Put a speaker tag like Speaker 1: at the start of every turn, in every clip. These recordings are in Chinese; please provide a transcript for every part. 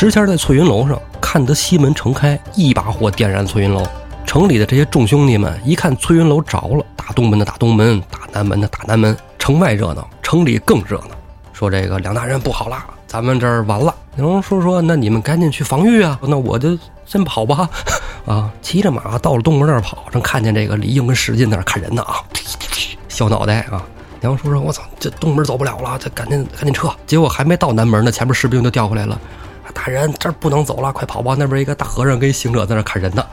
Speaker 1: 时迁在翠云楼上看得西门城开，一把火点燃翠云楼。城里的这些众兄弟们一看翠云楼着了，打东门的打东门，打南门的打南门。城外热闹，城里更热闹。说这个梁大人不好了，咱们这儿完了。梁龙说说，那你们赶紧去防御啊！那我就先跑吧。啊，骑着马到了东门那儿跑，正看见这个李应跟史进在那儿看人呢啊，小脑袋啊。梁叔说：“我操，这东门走不了了，这赶紧赶紧撤。”结果还没到南门呢，前面士兵就调回来了。大人，这儿不能走了，快跑吧！那边一个大和尚跟行者在那砍人呢。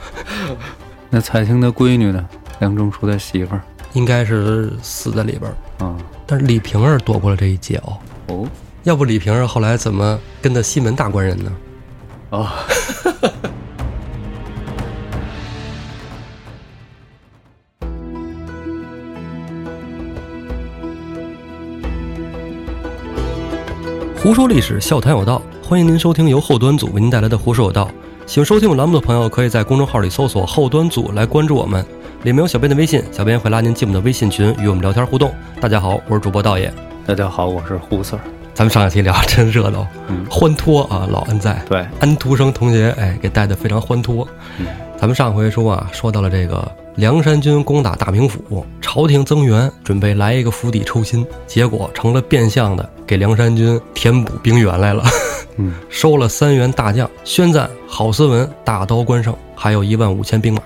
Speaker 2: 那彩青的闺女呢？梁中书的媳妇儿
Speaker 1: 应该是死在里边儿，
Speaker 2: 啊。
Speaker 1: 但是李瓶儿躲过了这一劫哦。
Speaker 2: 哦
Speaker 1: 要不李瓶儿后来怎么跟的西门大官人呢？
Speaker 2: 哦，
Speaker 1: 胡说历史，笑谈有道，欢迎您收听由后端组为您带来的《胡说有道》。喜欢收听我栏目的朋友，可以在公众号里搜索“后端组”来关注我们，里面有小编的微信，小编会拉您进我们的微信群，与我们聊天互动。大家好，我是主播道爷。
Speaker 2: 大家好，我是胡 Sir。
Speaker 1: 咱们上一期聊真热闹，
Speaker 2: 嗯
Speaker 1: 欢脱啊！老安在，
Speaker 2: 对，
Speaker 1: 安徒生同学，哎，给带的非常欢脱。
Speaker 2: 嗯
Speaker 1: 咱们上回说啊，说到了这个梁山军攻打大名府，朝廷增援，准备来一个釜底抽薪，结果成了变相的给梁山军填补兵源来了。
Speaker 2: 嗯，
Speaker 1: 收了三员大将，宣赞郝思文大刀关胜，还有一万五千兵马。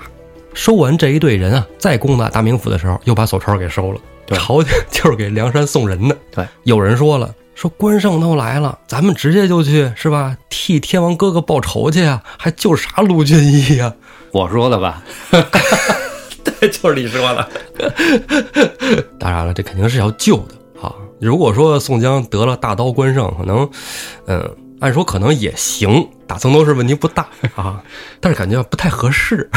Speaker 1: 收完这一队人啊，再攻打大名府的时候，又把手抄给收了。
Speaker 2: 对
Speaker 1: 朝廷就是给梁山送人的。
Speaker 2: 对，
Speaker 1: 有人说了，说关胜都来了，咱们直接就去是吧？替天王哥哥报仇去啊，还救啥卢俊义呀？
Speaker 2: 我说的吧？
Speaker 1: 对，就是你说的。当然了，这肯定是要救的啊。如果说宋江得了大刀关胜，可能，嗯，按说可能也行，打曾头市问题不大啊，但是感觉不太合适。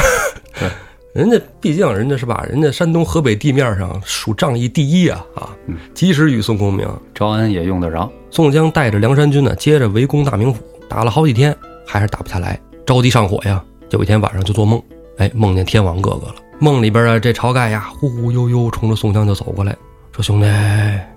Speaker 2: 对，
Speaker 1: 人家毕竟人家是吧？人家山东河北地面上数仗义第一啊啊！
Speaker 2: 嗯
Speaker 1: 及时雨宋公明，
Speaker 2: 招安也用得着。
Speaker 1: 宋江带着梁山军呢，接着围攻大名府，打了好几天，还是打不下来，着急上火呀。有一天晚上就做梦，哎，梦见天王哥哥了。梦里边啊，这晁盖呀，忽忽悠悠冲着宋江就走过来，说：“兄弟，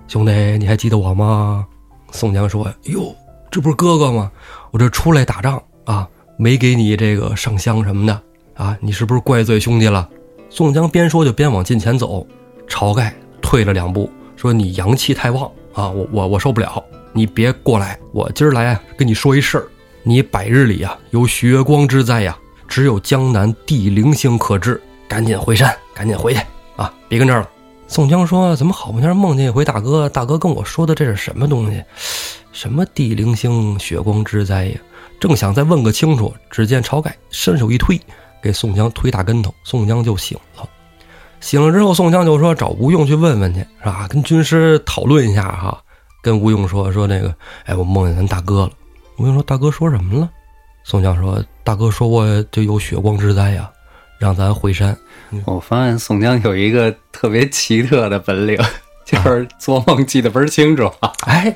Speaker 1: 兄弟，你还记得我吗？”宋江说：“哟，这不是哥哥吗？我这出来打仗啊，没给你这个上香什么的啊，你是不是怪罪兄弟了？”宋江边说就边往近前走，晁盖退了两步，说：“你阳气太旺啊，我我我受不了，你别过来，我今儿来，跟你说一事儿，你百日里啊有血光之灾呀，只有江南地灵星可治，赶紧回山，赶紧回去啊，别跟这儿了。”宋江说：“怎么好不容易梦见一回大哥？大哥跟我说的这是什么东西？什么地灵星、血光之灾呀？”正想再问个清楚，只见晁盖伸手一推，给宋江推大跟头，宋江就醒了。醒了之后，宋江就说找吴用去问问去，是吧？跟军师讨论一下哈。跟吴用说说那个，哎，我梦见咱大哥了。吴用说大哥说什么了？宋江说大哥说我就有血光之灾呀，让咱回山。
Speaker 2: 我发现宋江有一个特别奇特的本领，就是做梦记得倍儿清楚。
Speaker 1: 哎，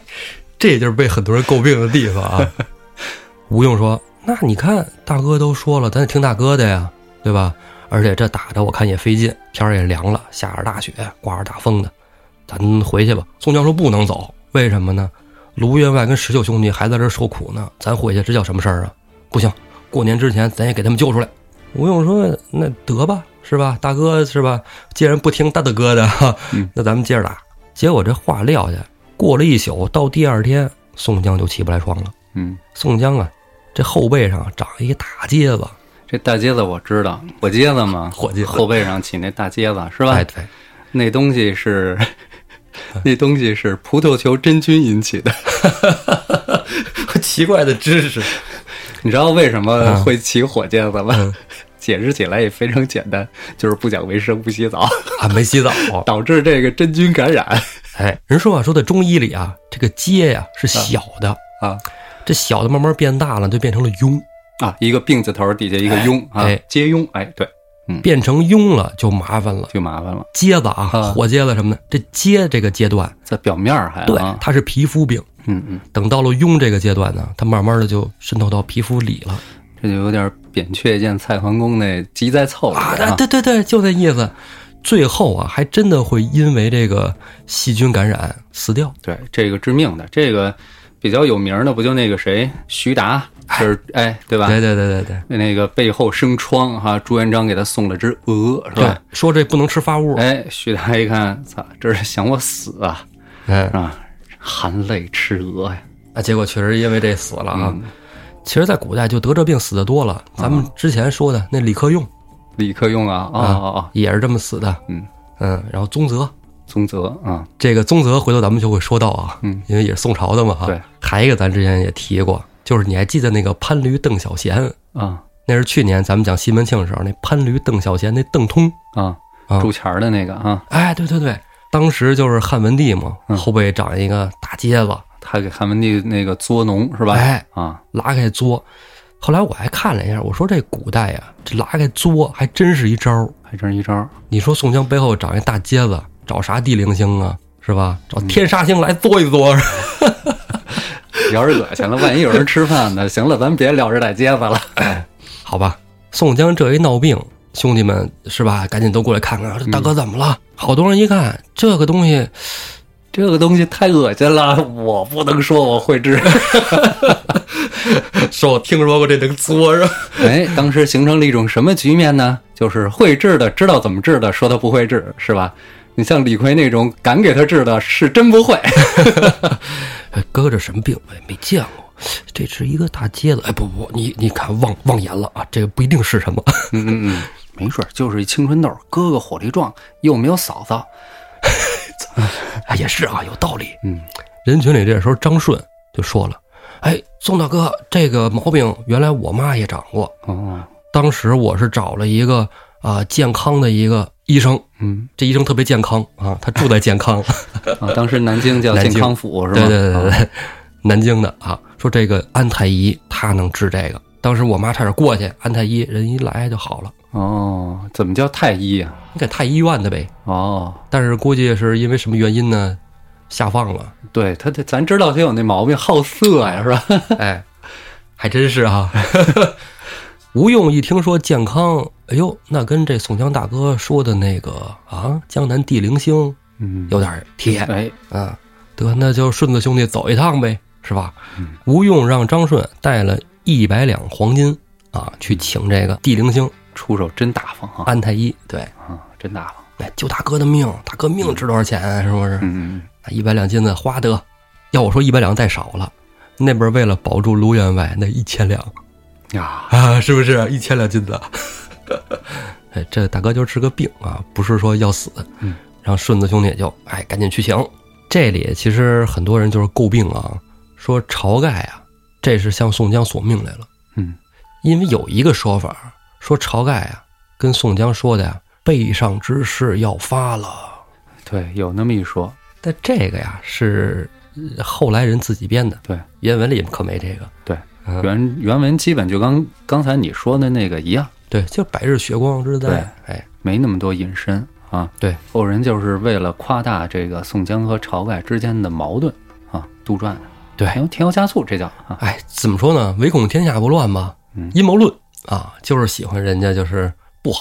Speaker 1: 这就是被很多人诟病的地方啊。吴用说：“那你看，大哥都说了，咱得听大哥的呀，对吧？而且这打的我看也费劲，天儿也凉了，下着大雪，刮着大风的，咱回去吧。”宋江说：“不能走，为什么呢？卢员外跟石秀兄弟还在这受苦呢，咱回去这叫什么事儿啊？不行，过年之前咱也给他们救出来。”吴用说：“那得吧，是吧？大哥是吧？既然不听大大哥的，那咱们接着打。”结果这话撂下，过了一宿，到第二天，宋江就起不来床了。
Speaker 2: 嗯，
Speaker 1: 宋江啊，这后背上长一个大疖子，
Speaker 2: 这大疖子我知道，火疖子嘛，
Speaker 1: 火疖
Speaker 2: 后背上起那大疖子是吧？
Speaker 1: 哎，对，
Speaker 2: 那东西是，那东西是葡萄球真菌引起的。
Speaker 1: 奇怪的知识。
Speaker 2: 你知道为什么会起火疖子吗？
Speaker 1: 嗯。
Speaker 2: 解释起来也非常简单，就是不讲卫生、不洗澡，
Speaker 1: 啊，没洗澡。
Speaker 2: 导致这个真菌感染。
Speaker 1: 哎，人说啊，说在中医里啊，这个疖呀是小的，
Speaker 2: 啊。
Speaker 1: 这小的慢慢变大了，就变成了痈，
Speaker 2: 啊！一个病字头底下一个痈啊
Speaker 1: 哎，
Speaker 2: 接痈，哎，对，
Speaker 1: 变成痈了就麻烦了。
Speaker 2: 就麻烦了，
Speaker 1: 疖子啊，
Speaker 2: 啊。
Speaker 1: 火疖子什么的，这疖这个阶段，
Speaker 2: 在表面儿还
Speaker 1: 对
Speaker 2: 啊，，
Speaker 1: 它是皮肤病。
Speaker 2: 嗯嗯，
Speaker 1: 等到了痈这个阶段呢，它慢慢的就渗透到皮肤里了
Speaker 2: 这就有点扁鹊见蔡桓公那急在凑里
Speaker 1: 啊！
Speaker 2: 啊，
Speaker 1: 对对对，就那意思。最后啊，还真的会因为这个细菌感染死掉。
Speaker 2: 对，这个致命的，这个比较有名的不就那个谁徐达，就是哎，对吧？
Speaker 1: 对对对对对
Speaker 2: 那个背后生疮哈，朱元璋给他送了只鹅，是吧？，
Speaker 1: 说这不能吃发物，
Speaker 2: 哎，徐达一看，操，这是想我死啊，
Speaker 1: 哎
Speaker 2: 是，吧？含泪吃鹅呀，
Speaker 1: 啊，结果确实因为这死了啊。
Speaker 2: 嗯。
Speaker 1: 其实，在古代就得这病死的多了。咱们之前说的那李克用。
Speaker 2: 李克用啊，哦哦哦，
Speaker 1: 也是这么死的。
Speaker 2: 嗯。
Speaker 1: 嗯，然后宗泽，
Speaker 2: 宗泽啊，
Speaker 1: 这个宗泽回头咱们就会说到啊，
Speaker 2: 嗯，
Speaker 1: 因为也是宋朝的嘛哈。
Speaker 2: 对，
Speaker 1: 还一个咱之前也提过，就是你还记得那个潘驴邓小闲？
Speaker 2: 啊。
Speaker 1: 那是去年咱们讲西门庆的时候，那潘驴邓小闲那邓通，
Speaker 2: 啊，
Speaker 1: 啊。
Speaker 2: 铸钱儿的那个啊，
Speaker 1: 哎，对对对，当时就是汉文帝嘛，
Speaker 2: 嗯
Speaker 1: 后背长一个大疖子，
Speaker 2: 他给汉文帝那个作农是吧？
Speaker 1: 哎，
Speaker 2: 啊，
Speaker 1: 拉开作。后来我还看了一下，我说这古代呀，这拉开作还真是一招儿。
Speaker 2: 还真是一招儿。
Speaker 1: 你说宋江背后长一大疖子，找啥地灵星啊？是吧？
Speaker 2: 嗯
Speaker 1: 找天杀星来作一嘬。
Speaker 2: 有点恶心了，万一有人吃饭呢？行了，咱别聊这大疖子了。
Speaker 1: 好吧，宋江这一闹病，兄弟们是吧？赶紧都过来看看，这大哥怎么了？好多人一看这个东西，
Speaker 2: 这个东西太恶心了，我不能说我会治。
Speaker 1: 说我听说过这能作是吧？
Speaker 2: 哎，当时形成了一种什么局面呢？就是会治的知道怎么治的，说他不会治，是吧？你像李逵那种敢给他治的，是真不会。
Speaker 1: 哎，哥哥这什么病？我也，没见过。这是一个大街子。哎，不不，你你看忘忘言了啊，这个不一定是什么。
Speaker 2: 嗯嗯嗯，没准儿就是一青春痘，哥哥火力壮，又没有嫂子。
Speaker 1: 啊，也是啊，有道理。
Speaker 2: 嗯，
Speaker 1: 人群里这时候张顺就说了：“哎，宋大哥，这个毛病原来我妈也长过。
Speaker 2: 哦，
Speaker 1: 当时我是找了一个啊、健康的一个医生，
Speaker 2: 嗯
Speaker 1: 这医生特别健康啊，他住在健康，
Speaker 2: 啊，当时南京叫健康府是吧？
Speaker 1: 对对对对，南京的啊，说这个安太医他能治这个。当时我妈差点过去，安太医人一来就好了，
Speaker 2: 哦，怎么叫太医呀、
Speaker 1: 你给太医院的呗。
Speaker 2: 哦，
Speaker 1: 但是估计是因为什么原因呢，下放了。
Speaker 2: 对他，他咱知道他有那毛病，好色呀，是吧？
Speaker 1: 哎，还真是哈、吴用一听说健康，哎呦，那跟这宋江大哥说的那个啊，江南地灵星
Speaker 2: 嗯，
Speaker 1: 有点贴
Speaker 2: 哎，
Speaker 1: 啊。得，那就顺子兄弟走一趟呗，是吧？
Speaker 2: 嗯
Speaker 1: 吴用让张顺带了一百两黄金啊，去请这个地灵星
Speaker 2: 出手真大方啊！
Speaker 1: 安太医。对，
Speaker 2: 啊，真大方。
Speaker 1: 哎，救大哥的命，大哥命值多少钱啊？是不是？
Speaker 2: 嗯
Speaker 1: 那一百两金子花得，要我说一百两带少了，那边为了保住卢员外，那一千两。
Speaker 2: 嗯呀，
Speaker 1: 啊，是不是一千两金子？哎，这大哥就是个病啊，不是说要死。
Speaker 2: 嗯，
Speaker 1: 然后顺子兄弟就哎赶紧去请。这里其实很多人就是诟病啊，说晁盖啊，这是向宋江索命来了。
Speaker 2: 嗯，
Speaker 1: 因为有一个说法说晁盖啊跟宋江说的呀，背上之事要发了。
Speaker 2: 对，有那么一说。
Speaker 1: 但这个呀是呃后来人自己编的，
Speaker 2: 对，
Speaker 1: 原文里可没这个。
Speaker 2: 对，
Speaker 1: 嗯
Speaker 2: 原原文基本就刚刚才你说的那个一样，
Speaker 1: 对，就百日血光之灾。哎，
Speaker 2: 没那么多隐身啊。
Speaker 1: 对，
Speaker 2: 后人就是为了夸大这个宋江和晁盖之间的矛盾啊，杜撰的，
Speaker 1: 对
Speaker 2: 添油添油加醋，这叫啊。
Speaker 1: 哎，怎么说呢？唯恐天下不乱吧。
Speaker 2: 嗯
Speaker 1: 阴谋论啊，就是喜欢人家就是不好，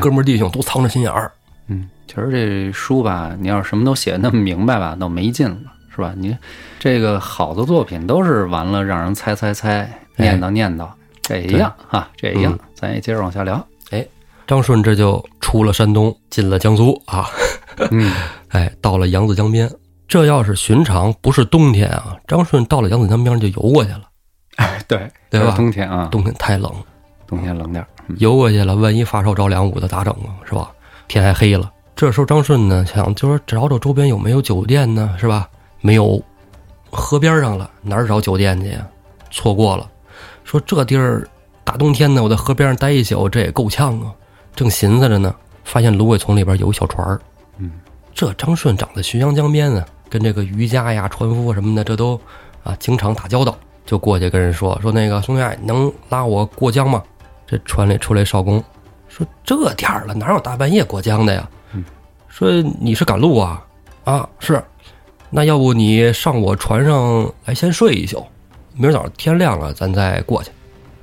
Speaker 1: 哥们儿弟兄都藏着心眼儿。
Speaker 2: 嗯，其实这书吧，你要是什么都写得那么明白吧，倒没劲了，是吧？你这个好的作品都是完了让人猜猜猜，念叨念叨，这也一样啊，这也一样
Speaker 1: 嗯。
Speaker 2: 咱也接着往下聊。
Speaker 1: 哎张顺这就出了山东，进了江苏啊，
Speaker 2: 嗯，
Speaker 1: 哎，到了扬子江边。这要是寻常，不是冬天啊，张顺到了扬子江边就游过去了。
Speaker 2: 哎 对，
Speaker 1: 对吧
Speaker 2: 冬天啊，
Speaker 1: 冬天太冷，
Speaker 2: 冬天冷点儿。嗯
Speaker 1: 游过去了，万一发烧着凉捂的咋整啊？是吧？天还黑了，这时候张顺呢想就说找找周边有没有酒店呢？是吧？没有，河边上了，哪儿找酒店去呀？错过了，说这地儿大冬天的，我在河边上待一宿，这也够呛啊。正寻思着呢，发现芦苇丛里边有一小船儿。
Speaker 2: 嗯，
Speaker 1: 这张顺长在浔阳江边呢，跟这个渔家呀、船夫什么的，这都啊经常打交道，就过去跟人说说那个兄弟，你能拉我过江吗？这船里出来少公，说这点儿了，哪有大半夜过江的呀？
Speaker 2: 嗯，
Speaker 1: 说你是赶路啊？啊，是。那要不你上我船上来先睡一宿，明儿早上天亮了咱再过去。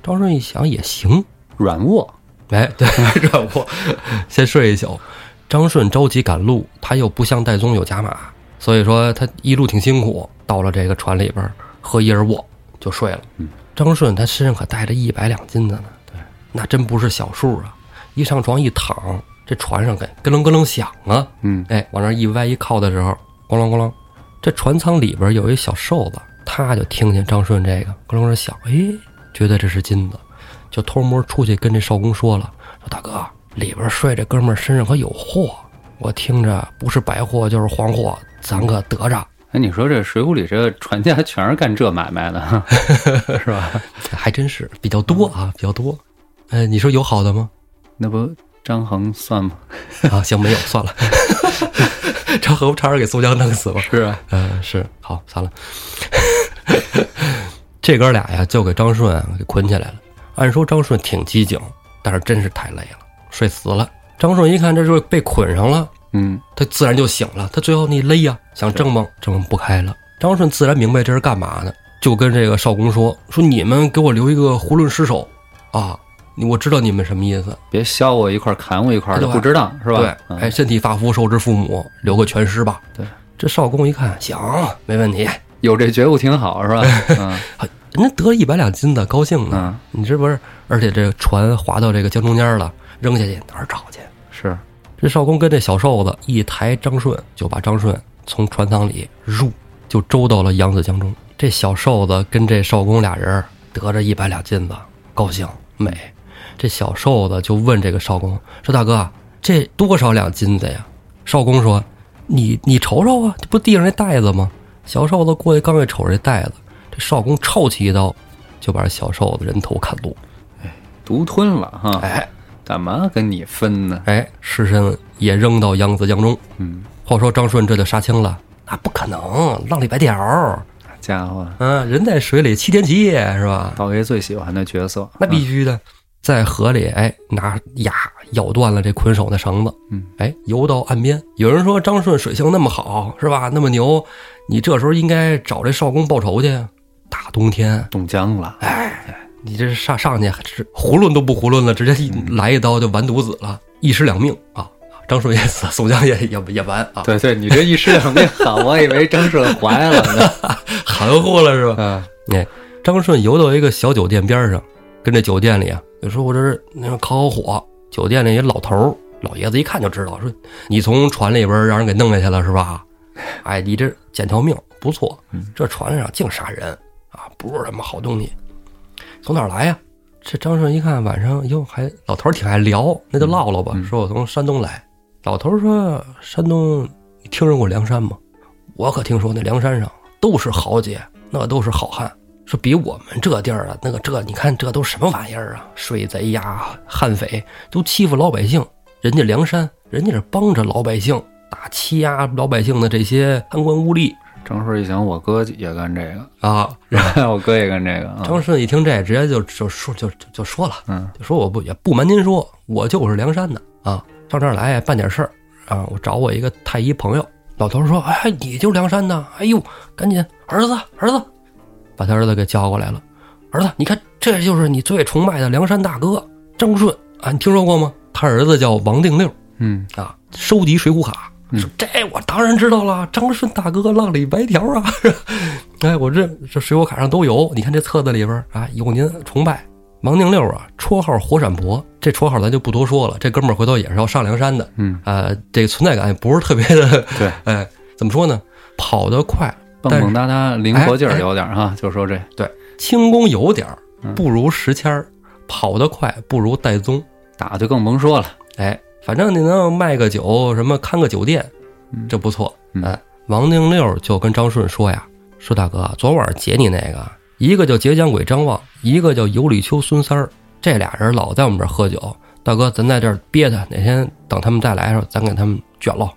Speaker 1: 张顺一想也行，
Speaker 2: 软卧，
Speaker 1: 哎，对，软卧先睡一宿。张顺着急赶路，他又不像戴宗有甲马，所以说他一路挺辛苦。到了这个船里边儿，合一人卧就睡了。
Speaker 2: 嗯，
Speaker 1: 张顺他身上可带着一百两金子呢，
Speaker 2: 对，
Speaker 1: 那真不是小数啊！一上床一躺，这船上给咯楞咯楞响啊！
Speaker 2: 嗯，
Speaker 1: 哎，往那一歪一靠的时候，咣啷咣啷，这船舱里边有一小瘦子，他就听见张顺这个咯楞咯楞响，哎，觉得这是金子，就偷摸出去跟这少公说了，说大哥里边睡这哥们儿身上可有货，我听着不是白货就是黄货，咱可得着。
Speaker 2: 哎，你说这《水浒》里这船家全是干这买卖的，是吧？
Speaker 1: 还真是比较多啊，比较多。呃，你说有好的吗？
Speaker 2: 那不张衡算吗？
Speaker 1: 啊，行，没有，算了。张衡差点给宋江弄死了。
Speaker 2: 是啊，
Speaker 1: 嗯、是，好，算了。这哥俩呀，就给张顺啊给捆起来了。按说张顺挺机警，但是真是太累了，睡死了。张顺一看这就是被捆上了，
Speaker 2: 嗯，
Speaker 1: 他自然就醒了。他最后那勒呀，想挣蒙，挣蒙不开了。张顺自然明白这是干嘛呢，就跟这个少公说：“说你们给我留一个囫囵尸首啊！我知道你们什么意思，
Speaker 2: 别削我一块砍我一块儿的，不值当是吧？
Speaker 1: 对，
Speaker 2: 嗯
Speaker 1: 哎，身体发肤受之父母，留个全尸吧。
Speaker 2: 对，
Speaker 1: 这少公一看，行，没问题。
Speaker 2: 有这觉悟挺好是吧？嗯
Speaker 1: 人家得了一百两金子，高兴呢。
Speaker 2: 嗯，
Speaker 1: 你这不是？而且这船划到这个江中间了，扔下去哪儿找去？
Speaker 2: 是，
Speaker 1: 这少公跟这小瘦子一抬张顺，就把张顺从船舱里入，就周到了扬子江中。这小瘦子跟这少公俩人得着一百两金子，高兴美。这小瘦子就问这个少公说：“大哥，这多少两金子呀？”少公说：“你你瞅瞅啊，这不地上那袋子吗？”小瘦子过去刚一瞅这袋子，这少公抄起一刀，就把这小瘦子人头砍落。
Speaker 2: 哎独吞了哈。
Speaker 1: 哎
Speaker 2: 干嘛跟你分呢？
Speaker 1: 哎，尸身也扔到扬子江中。
Speaker 2: 嗯，
Speaker 1: 话说张顺这就杀青了，那不可能，浪里白条。
Speaker 2: 家伙，
Speaker 1: 嗯，人在水里七天七夜是吧？
Speaker 2: 宝爷最喜欢的角色，
Speaker 1: 那必须的，在河里，哎，拿牙咬断了这捆手的绳子，
Speaker 2: 嗯，
Speaker 1: 哎，游到岸边。有人说张顺水性那么好，是吧？那么牛，你这时候应该找这少公报仇去。大冬天，
Speaker 2: 冻僵了。
Speaker 1: 你这上上去是囫囵都不囫囵了，直接一来一刀就完犊子了，一尸两命啊！张顺也死，宋江也也也完啊，
Speaker 2: 对对，你这一尸两命好，我以为张顺怀了呢。
Speaker 1: 含糊了是吧？
Speaker 2: 嗯
Speaker 1: 哎，张顺游到一个小酒店边上，跟这酒店里啊，就说我这是那个烤烤火。酒店里一老头儿老爷子一看就知道，说你从船里边让人给弄下去了是吧？哎，你这捡条命不错，这船上净杀人啊，不是什么好东西。从哪儿来呀？这张顺一看晚上哟，还老头儿挺爱聊，那就唠唠吧。说我从山东来。老头儿说山东，你听说过梁山吗？我可听说那梁山上都是豪杰，那都是好汉。说比我们这地儿啊，那个这你看这都什么玩意儿啊？水贼呀、悍匪都欺负老百姓，人家梁山，人家是帮着老百姓打欺压老百姓的这些贪官污吏
Speaker 2: 张顺一想，我哥也干这个，
Speaker 1: 啊。
Speaker 2: 然后我哥也干这个啊。
Speaker 1: 张顺一听这，直接就就说就就就说了，
Speaker 2: 嗯，
Speaker 1: 就说我不也不瞒您说，我就是梁山的啊，上这儿来办点事儿啊，我找我一个太医朋友。老头说：“哎，你就是梁山的？哎呦，赶紧儿子儿子，把他儿子给叫过来了。儿子，你看这就是你最崇拜的梁山大哥张顺啊，你听说过吗？他儿子叫王定六
Speaker 2: 嗯，
Speaker 1: 啊，收集水浒卡。说这我当然知道了，张顺大哥浪里白条啊！哎，我这这水果卡上都有，你看这册子里边啊有您崇拜王定六啊，绰号火闪婆，这绰号咱就不多说了。这哥们儿回头也是要上梁山的，
Speaker 2: 嗯，
Speaker 1: 呃，这个存在感也不是特别的，
Speaker 2: 对，
Speaker 1: 哎，怎么说呢？跑得快，
Speaker 2: 蹦蹦哒哒，灵活劲儿有点儿哈。就说这
Speaker 1: 对，轻功有点儿
Speaker 2: 嗯
Speaker 1: 不如石谦儿，跑得快不如戴宗。
Speaker 2: 打就更甭说了。
Speaker 1: 哎，反正你能卖个酒，什么看个酒店，
Speaker 2: 嗯
Speaker 1: 这不错。
Speaker 2: 嗯
Speaker 1: 哎，王定六就跟张顺说呀：“说大哥，昨晚劫你那个，一个叫劫江鬼张望，一个叫尤里秋孙三儿，这俩人老在我们这儿喝酒。大哥，咱在这儿憋他，哪天等他们再来的时候，咱给他们卷喽。”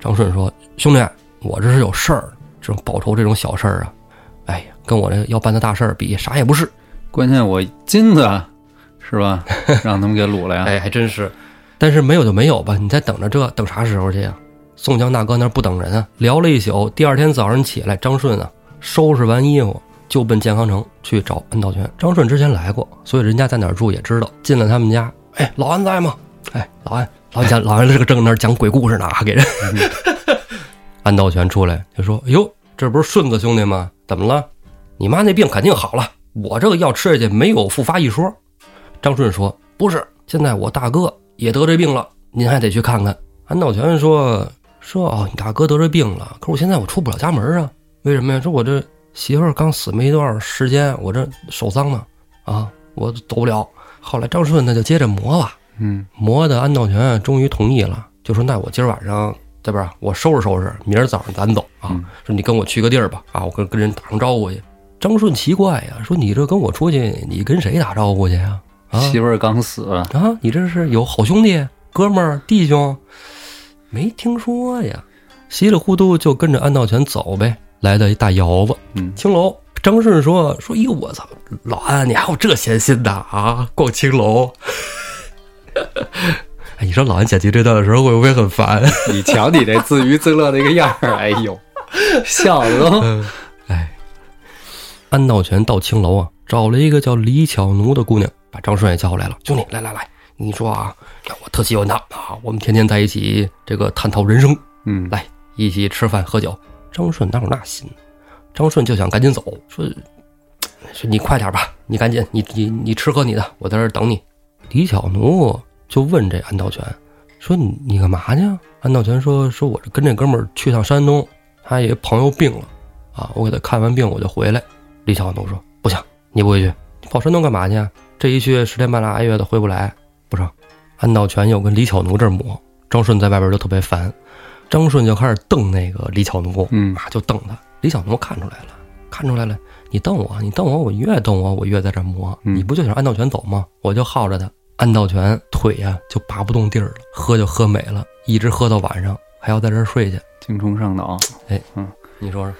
Speaker 1: 张顺说：“兄弟，我这是有事儿，这种报仇这种小事儿啊，哎呀，跟我这要办的大事儿比，啥也不是。
Speaker 2: 关键我金子是吧？让他们给掳了呀。
Speaker 1: 哎，还真是。但是没有就没有吧，你再等着这，等啥时候去呀？宋江大哥那不等人啊，聊了一宿，第二天早上起来，张顺啊收拾完衣服就奔健康城去找安道全。张顺之前来过，所以人家在哪儿住也知道。进了他们家，哎，老安在吗？哎，老安，老安讲，老安这个正那儿讲鬼故事呢，还给人。安道全出来就说：“哟，这不是顺子兄弟吗？怎么了？”你妈那病肯定好了，我这个药吃下去没有复发一说。张顺说：“不是，现在我大哥也得这病了，您还得去看看。”安道全说：“说哦，你大哥得这病了，可是我现在我出不了家门啊，为什么呀？说我这媳妇儿刚死没一段时间，我这守丧呢，啊，我走不了。”后来张顺他就接着磨吧，
Speaker 2: 嗯
Speaker 1: 磨的安道全终于同意了，就说：“那我今儿晚上这边我收拾收拾，明儿早上咱走啊。
Speaker 2: 嗯
Speaker 1: 说你跟我去个地儿吧，啊，我跟跟人打声招呼去。”张顺奇怪呀，说：“你这跟我出去，你跟谁打招呼去呀？啊
Speaker 2: 媳妇儿刚死，
Speaker 1: 啊，你这是有好兄弟、哥们儿、弟兄？没听说呀。”稀里糊涂就跟着安道全走呗，来到一大窑子，
Speaker 2: 嗯
Speaker 1: 青楼。张顺说：“说哟，我操，老安，你还有这闲心的啊？逛青楼。”哎，你说老安剪辑这段的时候会不会很烦？
Speaker 2: 你瞧你这自娱自乐那个样儿，哎呦，笑的都
Speaker 1: 哎，安道全到青楼啊，找了一个叫李巧奴的姑娘，把张顺也叫来了。兄弟，来来来，你说啊，我特喜欢他啊，我们天天在一起这个探讨人生，
Speaker 2: 嗯
Speaker 1: 来一起吃饭喝酒。张顺哪有那心？张顺就想赶紧走，说说你快点吧，你赶紧，你你你吃喝你的，我在这儿等你。李巧奴就问这安道全说你你干嘛去啊？安道全说说我这跟这哥们儿去趟山东，他有一朋友病了啊，我给他看完病我就回来。李小奴说不行，你不回去，你跑山东干嘛去啊？这一去十天半拉月的回不来，不成。安道全又跟李巧奴这儿磨，张顺在外边就特别烦，张顺就开始瞪那个李巧奴，
Speaker 2: 嗯
Speaker 1: 啊就瞪他。李巧奴看出来了，看出来了，你瞪我，你瞪我，我越瞪我，我越在这儿磨。
Speaker 2: 嗯
Speaker 1: 你不就想安道全走吗？我就耗着他，安道全腿呀、就拔不动地儿了，喝就喝没了，一直喝到晚上，还要在这儿睡去。
Speaker 2: 精虫上脑。
Speaker 1: 你说说，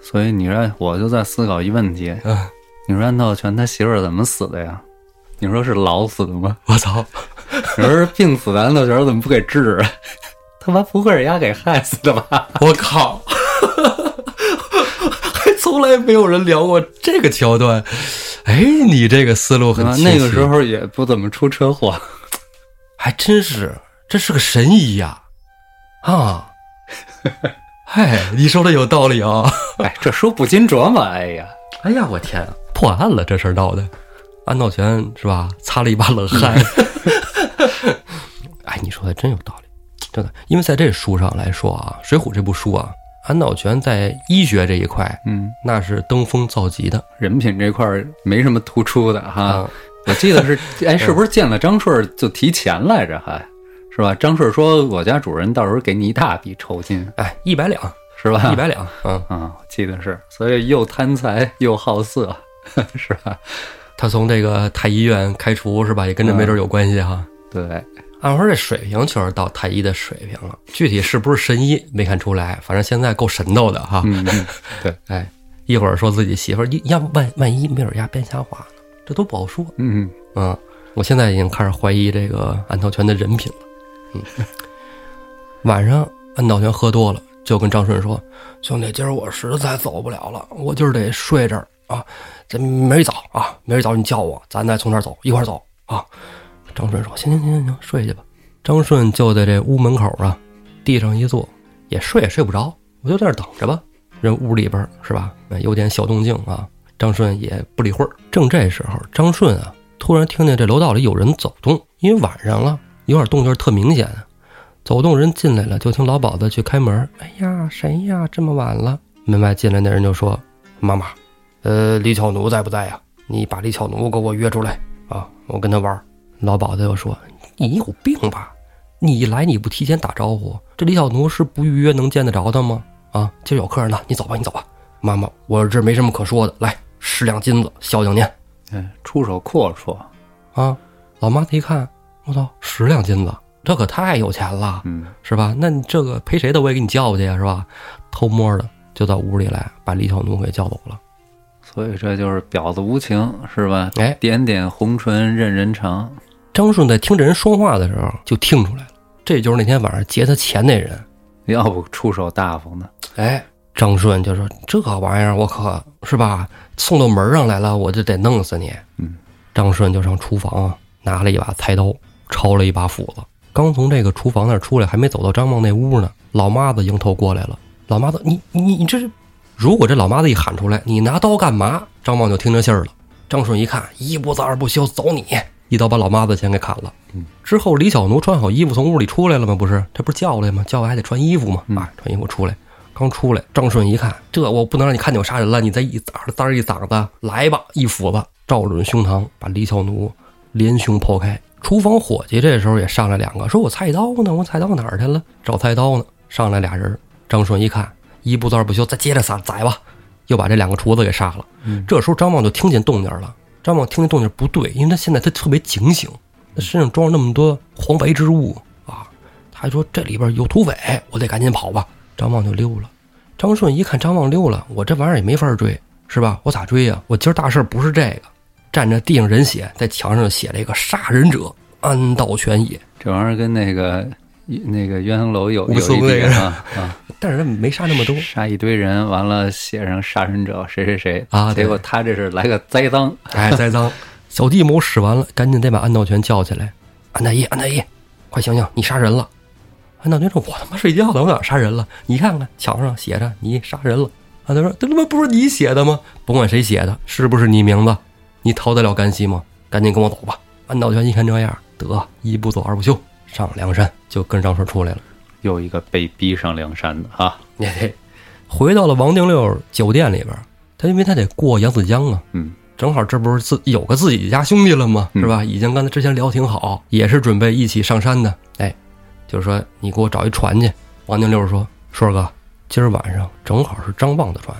Speaker 2: 所以你说，我就在思考一问题：
Speaker 1: 嗯，
Speaker 2: 你说安道全他媳妇儿怎么死的呀？你说是老死的吗？
Speaker 1: 我操，
Speaker 2: 你说是病死的，安道全怎么不给治啊？他妈不会是丫给害死的吧？
Speaker 1: 我靠！还从来没有人聊过这个桥段，哎，你这个思路？很
Speaker 2: 那个时候也不怎么出车祸，
Speaker 1: 还真是，这是个神医呀！啊，嗨，你说的有道理啊！
Speaker 2: 哎，这书不禁琢磨，哎呀，
Speaker 1: 哎呀，我天啊，破案了，这事儿闹的，安道全是吧？擦了一把冷汗。哎，你说的真有道理，真的，因为在这书上来说啊，《水浒》这部书啊，安道全在医学这一块
Speaker 2: 嗯，
Speaker 1: 那是登峰造极的
Speaker 2: 人品这块儿没什么突出的哈。
Speaker 1: 啊。
Speaker 2: 我记得是，哎，是不是见了张顺儿就提钱来着？还是吧？张顺儿说，我家主人到时候给你一大笔酬金，
Speaker 1: 哎，一百两，
Speaker 2: 是吧？
Speaker 1: 一百两，嗯，
Speaker 2: 嗯，我记得是，所以又贪财又好色，是吧？
Speaker 1: 他从这个太医院开除是吧？也跟这没准有关系哈。
Speaker 2: 对，
Speaker 1: 按说这水平确实到太医的水平了，具体是不是神医没看出来，反正现在够神叨的哈。
Speaker 2: 嗯，嗯对，
Speaker 1: 哎，一会儿说自己媳妇儿，要不万万一没准丫编瞎话呢，这都不好说。
Speaker 2: 嗯，
Speaker 1: 嗯，我现在已经开始怀疑这个安道全的人品了。嗯，晚上安道全喝多了，就跟张顺说：“兄弟，今儿我实在走不了了，我就是得睡这儿啊。这明儿一早啊，明儿一早你叫我，咱再从这儿走，一块儿走啊。”张顺说：“行行行行行，睡去吧。”张顺就在这屋门口啊，地上一坐，也睡也睡不着，我就在这等着吧。人屋里边是吧，有点小动静啊。张顺也不理会儿。正这时候，张顺啊，突然听见这楼道里有人走动，因为晚上了，有点动静特明显。走动人进来了，就听老鸨子去开门。哎呀，谁呀？这么晚了？门外进来那人就说：“妈妈，呃，李巧奴在不在呀？你把李巧奴给我约出来啊，我跟他玩儿。”老鸨子又说：“你有病吧？你一来你不提前打招呼，这李小奴是不预约能见得着的吗？啊，今儿有客人呢，你走吧，你走吧。妈妈，我这没什么可说的，来十两金子孝敬您
Speaker 2: 哎，出手阔绰，
Speaker 1: 啊。”老妈子一看，我操，十两金子，这可太有钱了，
Speaker 2: 嗯，
Speaker 1: 是吧？那你这个陪谁的我也给你叫过去呀，是吧？偷摸的就到屋里来，把李小奴给叫走了。
Speaker 2: 所以这就是婊子无情，是吧？
Speaker 1: 哎，
Speaker 2: 点点红唇任人尝，
Speaker 1: 张顺在听这人说话的时候就听出来了，这就是那天晚上劫他钱那人。
Speaker 2: 要不出手大方呢？
Speaker 1: 哎，张顺就说：“这玩意儿我可是吧，送到门上来了，我就得弄死你。”
Speaker 2: 嗯，
Speaker 1: 张顺就上厨房啊，拿了一把菜刀，抄了一把斧子。刚从这个厨房那儿出来，还没走到张望那屋呢，老妈子迎头过来了。老妈子，你你你这是如果这老妈子一喊出来，你拿刀干嘛？张旺就听着信儿了。张顺一看，一不做二不休，走你！一刀把老妈子先给砍了。之后李小奴穿好衣服从屋里出来了吗？不是，这不是叫来吗？叫来还得穿衣服吗？啊，穿衣服出来。刚出来，张顺一看，这我不能让你看见我杀人了，你再一崽儿儿一嗓子，来吧，一斧子照准胸膛，把李小奴连胸剖开。厨房伙计这时候也上来两个，说我菜刀呢？我菜刀哪儿去了？找菜刀呢。上来俩人，张顺一看，一不做二不休，再接着撒宰吧，又把这两个厨子给杀了。这时候张望就听见动静了。张望听见动静不对，因为他现在他特别警醒，他身上装着那么多黄白之物啊，他还说这里边有土匪，我得赶紧跑吧。张望就溜了。张顺一看张望溜了，我这玩意儿也没法追，是吧？我咋追呀？我今儿大事不是这个，站着地上人血，在墙上写了一个“杀人者安道全也”。
Speaker 2: 这玩意儿跟那个那个鸳鸯楼有有一比啊，
Speaker 1: 但是他没杀那么多
Speaker 2: 杀一堆人，完了写上杀人者谁谁谁
Speaker 1: 啊
Speaker 2: 结果他这是来个栽赃，
Speaker 1: 哎，栽赃。小地谋使完了，赶紧得把安道全叫起来。安大爷，安大爷，快醒醒，你杀人了！安道全说：“我他妈睡觉呢，我哪杀人了？你看看墙上写着你杀人了。”安道说：“这他妈不是你写的吗？甭管谁写的，是不是你名字？你逃得了干系吗？赶紧跟我走吧。”安道全一看这样，得一不走二不休，上梁山就跟张顺出来了。
Speaker 2: 又一个被逼上梁山的啊，
Speaker 1: 嘿嘿，回到了王定六酒店里边，他因为他得过扬子江啊，
Speaker 2: 嗯，
Speaker 1: 正好这不是自有个自己家兄弟了吗？是吧？已经跟他之前聊挺好，也是准备一起上山的。哎，就是说你给我找一船去。王定六说：“顺儿哥，今儿晚上正好是张望的船。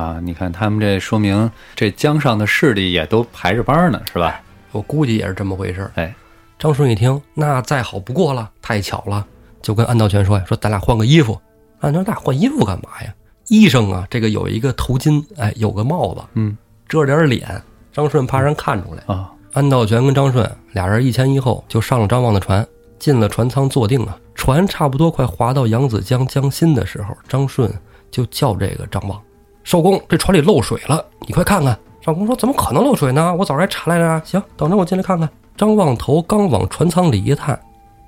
Speaker 2: 啊，你看他们这说明这江上的势力也都排着班呢，是吧？
Speaker 1: 我估计也是这么回事儿。
Speaker 2: 哎，
Speaker 1: 张顺一听，那再好不过了，太巧了，就跟安道全说呀：“说咱俩换个衣服。”安道全说：“咱俩换衣服干嘛呀？医生啊，这个有一个头巾，哎，有个帽子，
Speaker 2: 嗯
Speaker 1: 遮点脸。张顺怕人看出来。
Speaker 2: 啊，
Speaker 1: 安道全跟张顺俩人一前一后就上了张望的船，进了船舱坐定啊。船差不多快划到扬子江江心的时候，张顺就叫这个张望：“少公，这船里漏水了，你快看看。”少公说：“怎么可能漏水呢？我早上还查来着啊。”行，等着我进来看看。张望头刚往船舱里一探，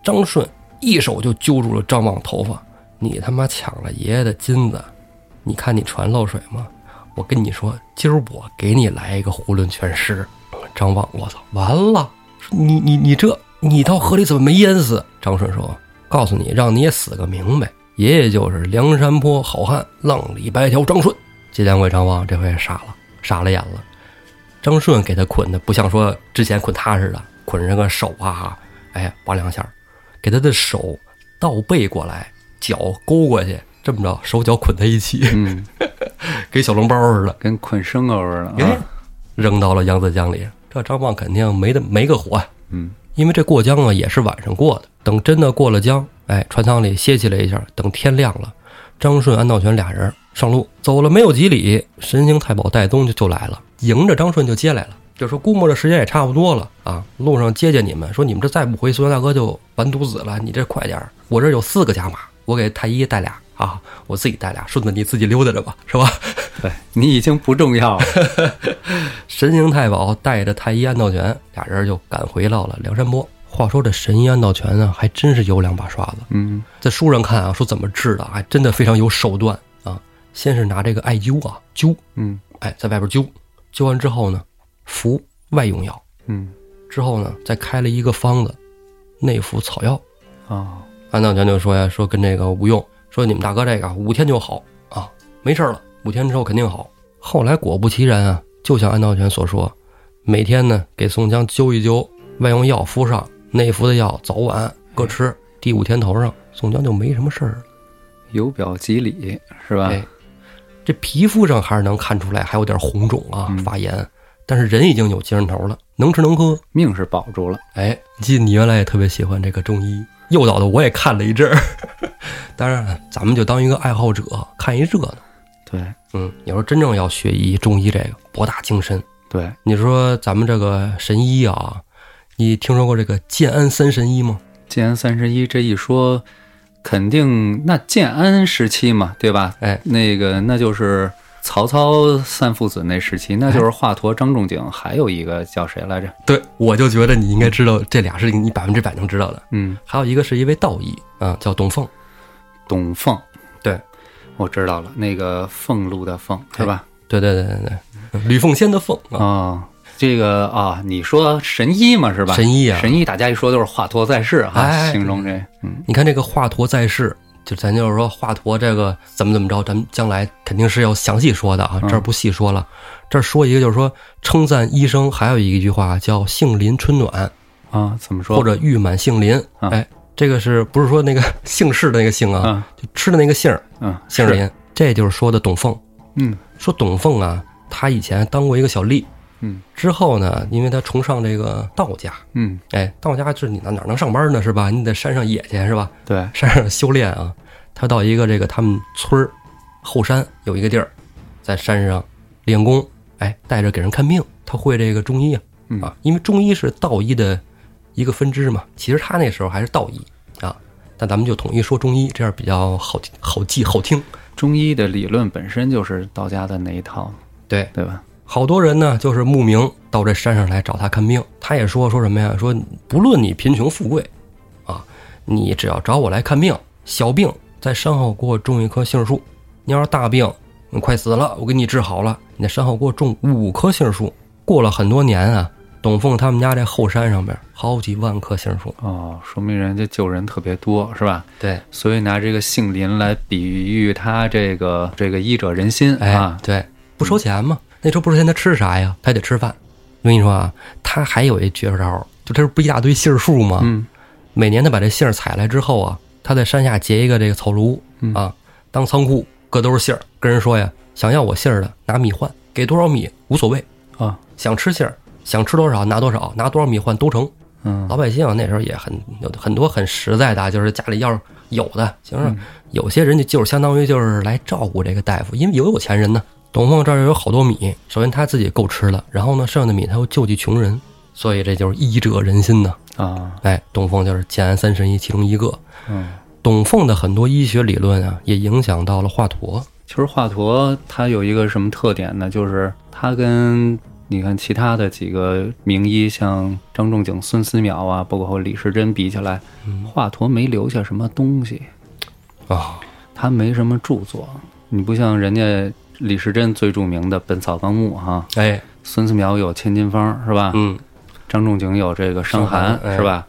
Speaker 1: 张顺一手就揪住了张望头发：“你他妈抢了爷爷的金子！你看你船漏水吗？我跟你说，今儿我给你来一个囫囵全尸。”张望，我操，完了！你你你这你到河里怎么没淹死？张顺说：“告诉你，让你也死个明白。爷爷就是梁山坡好汉浪里白条张顺。这两回张望这回傻了，傻了眼了。张顺给他捆的不像说之前捆他似的，捆上个手啊，哎，绑两下，给他的手倒背过来，脚勾过去，这么着，手脚捆在一起，
Speaker 2: 嗯，
Speaker 1: 给小笼包似的，
Speaker 2: 跟捆生狗似的
Speaker 1: 哎
Speaker 2: 啊，，
Speaker 1: 扔到了扬子江里。这张望肯定没的没个活呀，
Speaker 2: 嗯
Speaker 1: 因为这过江啊也是晚上过的。等真的过了江，哎，船舱里歇息了一下，等天亮了，张顺、安道全俩人上路，走了没有几里，神行太保戴宗就就来了，迎着张顺就接来了。就说估摸着时间也差不多了啊，路上接接你们，说你们这再不回，苏元大哥就完犊子了。你这快点儿，我这有四个加马，我给太医带俩啊，我自己带俩，顺子你自己溜达着吧，是吧？
Speaker 2: 对你已经不重要了，
Speaker 1: 神行太保带着太医安道全俩人就赶回到了梁山泊。话说这神医安道全呢，还真是有两把刷子。
Speaker 2: 嗯
Speaker 1: 在书上看啊，说怎么治的，还真的非常有手段啊。先是拿这个艾灸啊灸，
Speaker 2: 嗯
Speaker 1: 哎，在外边灸，灸完之后呢，服外用药，
Speaker 2: 嗯
Speaker 1: 之后呢，再开了一个方子，内服草药。
Speaker 2: 啊，
Speaker 1: 安道全就说呀，说跟这个吴用说，你们大哥这个五天就好啊，没事了，五天之后肯定好。后来果不其然啊，就像安道全所说，每天呢给宋江灸一灸，外用药敷上，内服的药早晚各吃。第五天头上，宋江就没什么事儿了。
Speaker 2: 由表及里是吧？
Speaker 1: 哎，这皮肤上还是能看出来，还有点红肿啊，
Speaker 2: 嗯
Speaker 1: 发炎，但是人已经有精神头了，能吃能喝。
Speaker 2: 命是保住了，
Speaker 1: 哎，记得你原来也特别喜欢这个中医，诱导的我也看了一阵儿。当然，咱们就当一个爱好者，看一热闹。
Speaker 2: 对
Speaker 1: 嗯，你说真正要学医中医这个博大精深，
Speaker 2: 对，
Speaker 1: 你说咱们这个神医啊，你听说过这个建安三神医吗？
Speaker 2: 建安三神医这一说，肯定那建安时期嘛，对吧？
Speaker 1: 哎，
Speaker 2: 那个那就是曹操三父子那时期，那就是华佗、张仲景，还有一个叫谁来着？
Speaker 1: 对，我就觉得你应该知道这俩是你百分之百能知道的。
Speaker 2: 嗯，
Speaker 1: 还有一个是一位道医啊，叫董奉。
Speaker 2: 董奉。
Speaker 1: 对，
Speaker 2: 我知道了，那个俸禄的俸是吧？
Speaker 1: 对对对对对，吕奉先的奉啊，
Speaker 2: 哦，这个啊，你说神医嘛是吧？
Speaker 1: 神医啊
Speaker 2: 神医，大家一说都是华佗在世哈，
Speaker 1: 哎
Speaker 2: 形容这，嗯
Speaker 1: 你看这个华佗在世，就咱就是说华佗这个怎么怎么着，咱们将来肯定是要详细说的啊，
Speaker 2: 嗯
Speaker 1: 这儿不细说了。这儿说一个就是说称赞医生，还有一句话叫“杏林春暖”
Speaker 2: 啊，怎么说？
Speaker 1: 或者“玉满杏林”。
Speaker 2: 啊
Speaker 1: 哎，这个是不是说那个 姓氏的那个姓啊？
Speaker 2: 啊，
Speaker 1: 就吃的那个杏儿，
Speaker 2: 嗯，是，
Speaker 1: 杏林，这就是说的董凤。
Speaker 2: 嗯
Speaker 1: 说董凤啊，他以前当过一个小吏，
Speaker 2: 嗯
Speaker 1: 之后呢，因为他崇尚这个道家，
Speaker 2: 嗯，
Speaker 1: 哎，道家就是你哪哪能上班呢，是吧？你得山上野去，是吧？
Speaker 2: 对，
Speaker 1: 山上修炼啊。他到一个这个他们村儿后山有一个地儿，在山上练功，哎，带着给人看病。他会这个中医啊，
Speaker 2: 嗯
Speaker 1: 啊，因为中医是道医的一个分支嘛。其实他那时候还是道医啊，但咱们就统一说中医，这样比较好好记好听。
Speaker 2: 中医的理论本身就是道家的那一套，
Speaker 1: 对，
Speaker 2: 对吧？
Speaker 1: 好多人呢，就是慕名到这山上来找他看病。他也说说什么呀？说不论你贫穷富贵，啊，你只要找我来看病，小病在山后给我种一棵杏树。你要是大病，你快死了，我给你治好了，你在山后给我种五棵杏树。过了很多年啊，董凤他们家这后山上边好几万棵杏树。
Speaker 2: 哦，说明人家救人特别多，是吧？
Speaker 1: 对，
Speaker 2: 所以拿这个杏林来比喻他这个这个医者仁心
Speaker 1: 哎，
Speaker 2: 啊，
Speaker 1: 对，不收钱嘛。那时候不是钱，他吃啥呀？他得吃饭。我跟你说啊，他还有一绝招，就这不一大堆杏树吗？
Speaker 2: 嗯
Speaker 1: 每年他把这杏儿采来之后啊，他在山下结一个这个草炉
Speaker 2: 嗯
Speaker 1: 啊，当仓库搁都是杏儿，跟人说呀，想要我杏儿的拿米换，给多少米无所谓，
Speaker 2: 啊
Speaker 1: 想吃杏儿想吃多少拿多少，拿多少米换都成。
Speaker 2: 嗯
Speaker 1: 老百姓那时候也很有很多很实在的啊，就是家里要是有的，行
Speaker 2: 嗯
Speaker 1: 有些人就就是相当于就是来照顾这个大夫，因为有有钱人呢。董奉这儿有好多米，首先他自己够吃了，然后呢，剩下的米他又救济穷人，所以这就是医者仁心呐。
Speaker 2: 啊
Speaker 1: 哎，董奉就是建安三神医其中一个。
Speaker 2: 嗯。
Speaker 1: 董奉的很多医学理论啊，也影响到了华佗。
Speaker 2: 其实华佗他有一个什么特点呢？就是他跟你看其他的几个名医，像张仲景、孙思邈啊，包括李时珍比起来，华佗没留下什么东西，
Speaker 1: 啊，
Speaker 2: 他没什么著作。你不像人家李时珍最著名的《本草纲目》哈，
Speaker 1: 哎，
Speaker 2: 孙思邈有《千金方》是吧？
Speaker 1: 嗯，
Speaker 2: 张仲景有这个《伤寒
Speaker 1: 伤寒》哎
Speaker 2: 是吧？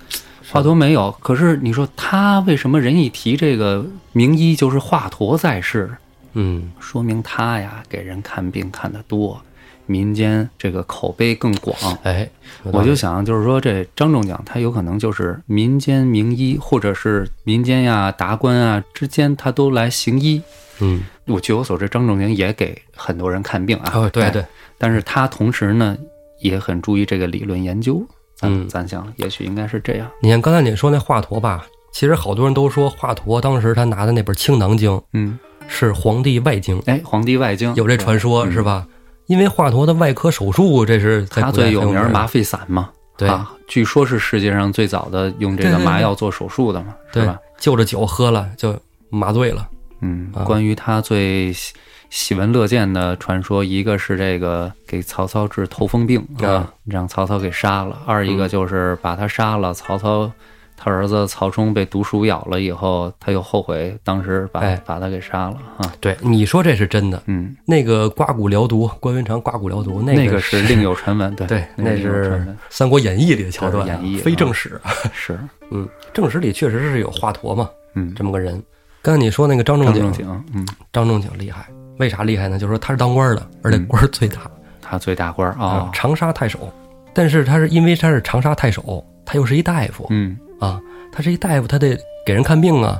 Speaker 2: 华佗没有，可是你说他为什么人一提这个名医就是华佗在世？
Speaker 1: 嗯，
Speaker 2: 说明他呀给人看病看得多，民间这个口碑更广。
Speaker 1: 哎，
Speaker 2: 我就想，就是说这张仲景他有可能就是民间名医，或者是民间呀达官啊之间他都来行医。
Speaker 1: 嗯，
Speaker 2: 我据我所知，张仲景也给很多人看病啊。
Speaker 1: 哦，对
Speaker 2: 哎
Speaker 1: 对，
Speaker 2: 但是他同时呢也很注意这个理论研究。咱
Speaker 1: 嗯
Speaker 2: 咱想，也许应该是这样。
Speaker 1: 你看刚才你说那华佗吧，其实好多人都说华佗当时他拿的那本《青囊经》
Speaker 2: 嗯，
Speaker 1: 是黄帝外经，
Speaker 2: 哎，黄帝外经
Speaker 1: 有这传说
Speaker 2: 嗯
Speaker 1: 是吧？因为华佗的外科手术，这是
Speaker 2: 他最有名儿麻沸散嘛。
Speaker 1: 对
Speaker 2: 啊，据说是世界上最早的用这个麻药做手术的嘛，是
Speaker 1: 对
Speaker 2: 吧？，
Speaker 1: 就着酒喝了就麻醉了。
Speaker 2: 嗯
Speaker 1: 啊，
Speaker 2: 关于他最喜喜闻乐见的传说，一个是这个给曹操治头风病啊
Speaker 1: 啊，
Speaker 2: 让曹操给杀了；二一个就是把他杀了，曹操他儿子曹冲被毒鼠咬了以后，他又后悔当时把
Speaker 1: 哎
Speaker 2: 把他给杀了啊。
Speaker 1: 对，你说这是真的。
Speaker 2: 嗯，
Speaker 1: 那个刮骨疗毒，关云长刮骨疗毒，个
Speaker 2: 那个是另有传闻，对
Speaker 1: 对，那是《三国演义》里的桥段
Speaker 2: 演义啊
Speaker 1: 非正史。
Speaker 2: 是，
Speaker 1: 嗯，正史里确实是有华佗嘛，
Speaker 2: 嗯，
Speaker 1: 这么个人。刚才你说那个张仲景，
Speaker 2: 张仲景，嗯，
Speaker 1: 张仲景厉害，为啥厉害呢？就是说他是当官的，而且
Speaker 2: 嗯
Speaker 1: 官儿最大
Speaker 2: 他最大官儿
Speaker 1: 啊
Speaker 2: 啊，，
Speaker 1: 长沙太守。但是他是因为他是长沙太守，他又是一大夫
Speaker 2: 嗯
Speaker 1: 啊，他是一大夫，他得给人看病啊，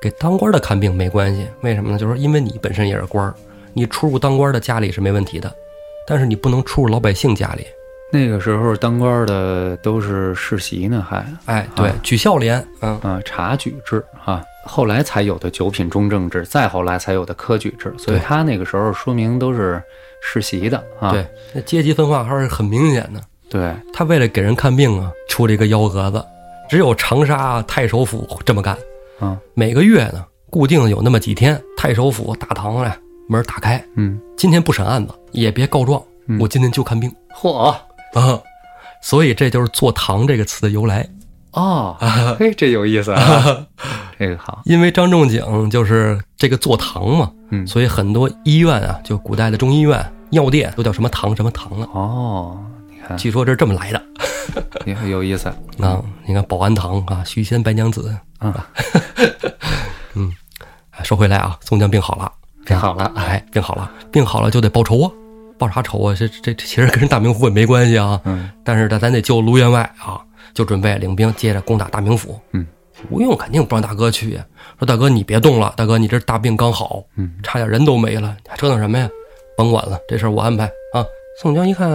Speaker 1: 给当官的看病没关系。为什么呢？就是因为你本身也是官儿，你出入当官的家里是没问题的，但是你不能出入老百姓家里。
Speaker 2: 那个时候当官的都是世袭呢，还
Speaker 1: 哎，对，举孝廉，嗯，
Speaker 2: 啊，察举制啊，后来才有的九品中正制，再后来才有的科举制，所以他那个时候说明都是世袭的啊。
Speaker 1: 对，那阶级分化还是很明显的。
Speaker 2: 对，
Speaker 1: 他为了给人看病啊，出了一个幺蛾子，只有长沙太守府这么干。
Speaker 2: 嗯。
Speaker 1: 每个月呢，固定有那么几天，太守府大堂呢门打开，
Speaker 2: 嗯，
Speaker 1: 今天不审案子，也别告状，
Speaker 2: 嗯。
Speaker 1: 我今天就看病。
Speaker 2: 嚯。
Speaker 1: 啊。所以这就是“坐堂”这个词的由来。
Speaker 2: 哦，嘿，这有意思啊，这个好，
Speaker 1: 因为张仲景就是这个坐堂嘛，
Speaker 2: 嗯，
Speaker 1: 所以很多医院啊，就古代的中医院、药店都叫什么堂什么堂了。
Speaker 2: 哦，你看，
Speaker 1: 据说这是这么来的
Speaker 2: 你看有意思，
Speaker 1: 啊！你看保安堂啊，许仙白娘子
Speaker 2: 啊，
Speaker 1: 嗯，说回来啊，宋江病好了，
Speaker 2: 病好了，
Speaker 1: 哎，病好了，病好了就得报仇啊！报啥仇啊？这这这其实跟大名府也没关系啊，
Speaker 2: 嗯，
Speaker 1: 但是咱咱得救卢员外啊，就准备领兵接着攻打大名府。
Speaker 2: 嗯，
Speaker 1: 吴用肯定不让大哥去呀，说大哥你别动了，大哥你这大病刚好，
Speaker 2: 嗯，
Speaker 1: 差点人都没了，还折腾什么呀？甭管了，这事儿我安排啊。宋江一看